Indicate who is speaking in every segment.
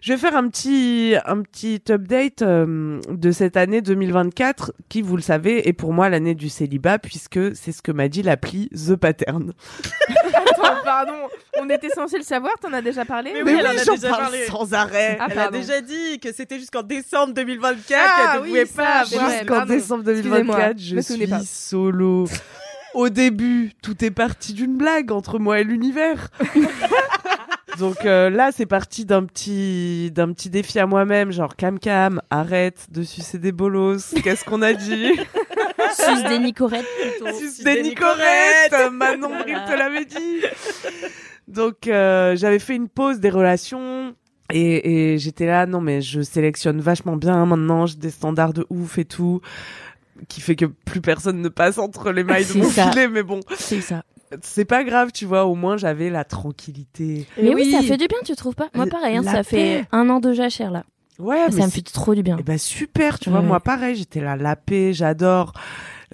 Speaker 1: Je vais faire un petit, un petit update euh, de cette année 2024 qui, vous le savez, est pour moi l'année du célibat puisque c'est ce que m'a dit l'appli The Pattern.
Speaker 2: Attends, pardon, on était censé le savoir, t'en as déjà parlé
Speaker 1: Mais
Speaker 3: oui,
Speaker 1: oui,
Speaker 3: elle en a
Speaker 1: j'en
Speaker 3: déjà
Speaker 1: parle
Speaker 3: parlé.
Speaker 1: sans arrêt.
Speaker 2: Ah,
Speaker 3: Elle a déjà dit que c'était jusqu'en décembre 2024
Speaker 2: Ah,
Speaker 3: qu'elle ne
Speaker 2: oui,
Speaker 3: pouvait
Speaker 2: ça,
Speaker 3: pas avoir.
Speaker 1: Jusqu'en décembre
Speaker 2: Excusez-moi,
Speaker 1: 2024,
Speaker 2: je
Speaker 1: suis
Speaker 2: pas.
Speaker 1: solo. Au début, tout est parti d'une blague entre moi et l'univers. Donc euh, là, c'est parti d'un petit d'un petit défi à moi-même, genre cam cam, arrête de sucer des bolos. Qu'est-ce qu'on a dit
Speaker 4: Suce des nicorettes plutôt.
Speaker 1: Suce des nicorettes. Manon Bril te l'avait dit. Donc euh, j'avais fait une pause des relations. Et, et j'étais là, non mais je sélectionne vachement bien maintenant, j'ai des standards de ouf et tout, qui fait que plus personne ne passe entre les mailles de mon
Speaker 4: ça.
Speaker 1: filet, mais bon,
Speaker 4: C'est ça.
Speaker 1: C'est pas grave, tu vois, au moins j'avais la tranquillité.
Speaker 4: Mais oui, ça fait du bien, tu trouves pas? Moi,
Speaker 1: La-
Speaker 4: pareil, hein, ça fait un an de jachère là.
Speaker 1: Ouais, mais
Speaker 4: ça me fait trop du bien.
Speaker 1: Eh ben super, tu vois,
Speaker 4: Ouais.
Speaker 1: moi pareil, j'étais là, la paix, j'adore.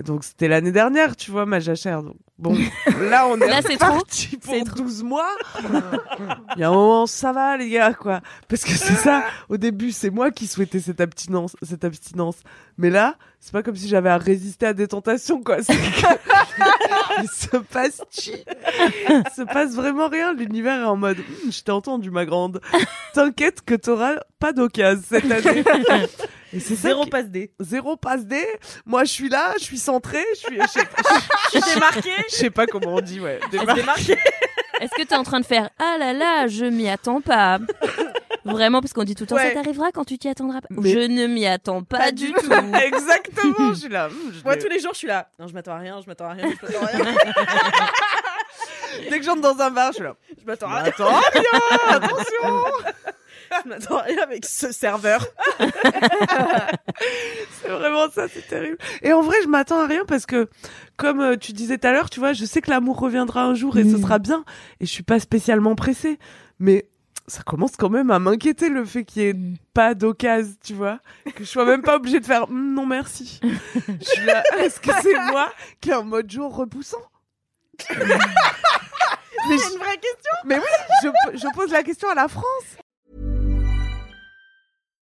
Speaker 1: Donc c'était l'année dernière, tu vois, ma jachère. Donc bon, là on est
Speaker 4: Là, c'est trop.
Speaker 1: parti pour
Speaker 4: trop.
Speaker 1: 12 mois. Il y a un moment, ça va les gars, quoi. Parce que c'est ça, au début, c'est moi qui souhaitais cette abstinence, cette abstinence. Mais là, c'est pas comme si j'avais à résister à des tentations, quoi. Il se passe chi. Il se passe vraiment rien. L'univers est en mode, Hum, je t'ai entendu, ma grande. T'inquiète que t'auras pas d'occasion cette année. Et c'est
Speaker 3: Zéro
Speaker 1: qui-
Speaker 3: passe D.
Speaker 1: zéro passe D. Moi, je suis là, je suis centré, je suis, je sais pas,
Speaker 3: Tu t'es marqué
Speaker 1: je sais pas comment on dit, ouais.
Speaker 3: Marquée.
Speaker 4: Est-ce que t'es en train de faire Ah là là, je m'y attends pas Vraiment, parce qu'on dit tout le temps
Speaker 1: Ouais.
Speaker 4: ça t'arrivera quand tu t'y attendras pas.
Speaker 1: Mais-
Speaker 4: Je ne m'y attends pas, du tout.
Speaker 1: Exactement, je suis là. hum, je
Speaker 3: Moi,
Speaker 1: l'ai-
Speaker 3: tous les jours, je suis là. Non, je m'attends à rien, je m'attends à rien, je m'attends à rien.
Speaker 1: Dès que j'entre dans un bar, je suis là.
Speaker 3: Je m'attends à rien.
Speaker 1: Attends, bien, attention.
Speaker 3: Je m'attends à rien avec ce serveur.
Speaker 1: C'est vraiment ça, c'est terrible. Et en vrai, je m'attends à rien parce que, comme euh, tu disais tout à l'heure, tu vois, je sais que l'amour reviendra un jour et ce
Speaker 4: Mm.
Speaker 1: sera bien. Et je suis pas spécialement pressée. Mais ça commence quand même à m'inquiéter le fait qu'il y ait
Speaker 4: Mm.
Speaker 1: pas d'occasion, tu vois. Que je sois même pas obligée de faire Hum, non merci. je suis là, est-ce que c'est moi qui est en mode jour repoussant? Mais
Speaker 3: C'est une vraie question.
Speaker 1: Mais oui, je, je pose la question à la France.